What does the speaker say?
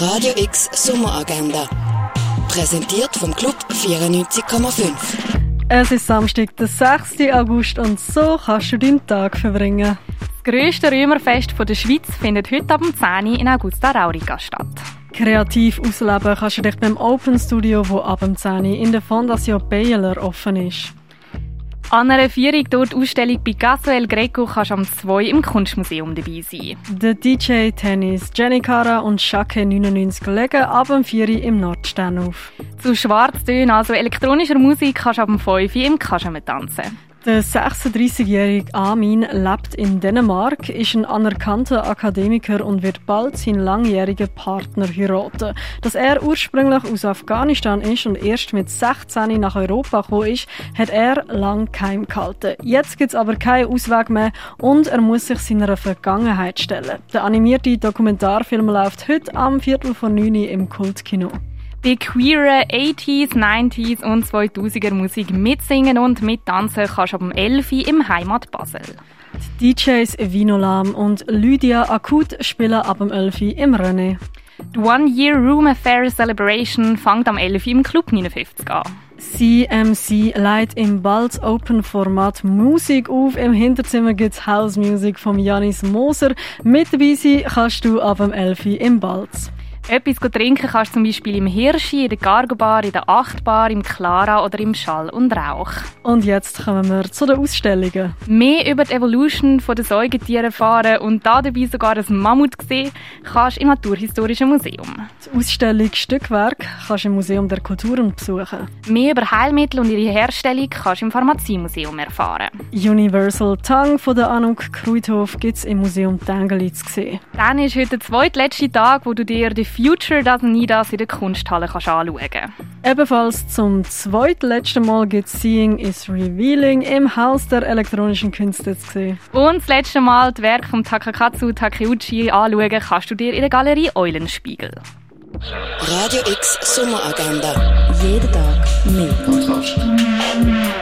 Radio X Sommeragenda. Präsentiert vom Club 94,5. Es ist Samstag, der 6. August und so kannst du deinen Tag verbringen. Das grösste Römerfest der Schweiz findet heute ab 10 Uhr in Augusta Raurica statt. Kreativ ausleben kannst du dich beim Open Studio, wo ab 10 Uhr in der Fondation Baylor offen ist. An einer Vierung durch die Ausstellung Picasso El Greco kannst du am 2 im Kunstmuseum dabei sein. Der DJ Tennis, Jenny Cara und Shake 99 legen ab dem 4 im Nordstern auf. Zu Schwarztönen, also elektronischer Musik, kannst du ab dem 5 im Kaschemme tanzen. Der 36-jährige Amin lebt in Dänemark, ist ein anerkannter Akademiker und wird bald seinen langjährigen Partner heiraten. Dass er ursprünglich aus Afghanistan ist und erst mit 16 nach Europa gekommen ist, hat er lang geheim gehalten. Jetzt gibt es aber keinen Ausweg mehr und er muss sich seiner Vergangenheit stellen. Der animierte Dokumentarfilm läuft heute am Viertel von 9 im Kultkino bei queeren 80s, 90s und 2000er Musik mitsingen und mittanzen kannst du ab dem 11 im Heimat Basel. Die DJs Vinolam und Lydia Akut spielen ab dem 11 im René. Die One Year Room Affair Celebration fängt am 11 im Club 59 an. CMC leitet im Balz Open Format Musik auf. Im Hinterzimmer gibt es House Music von Janis Moser. Mit dabei sein kannst du ab dem 11 im Balz. Etwas trinken kannst du zum Beispiel im Hirschi, in der Cargo Bar, in der Achtbar, im Clara oder im Schall und Rauch. Und jetzt kommen wir zu den Ausstellungen. Mehr über die Evolution der Säugetiere erfahren und da dabei sogar ein Mammut sehen, kannst du im Naturhistorischen Museum. Die Ausstellung Stückwerk kannst du im Museum der Kulturen besuchen. Mehr über Heilmittel und ihre Herstellung kannst du im Pharmaziemuseum erfahren. Universal Tongue von der Anouk Kruithof gibt es im Museum Tengeli zu sehen. Dann ist heute der zweitletzte Tag, wo du dir die Future Doesn't Need Us in der Kunsthalle kannst anschauen Ebenfalls zum zweitletzten Mal gibt Seeing is Revealing im Haus der elektronischen Künste zu sehen. Und das letzte Mal das Werk von Takakatsu Takeuchi anschauen kannst du dir in der Galerie Eulenspiegel. Radio X Sommeragenda. Jeden Tag mehr.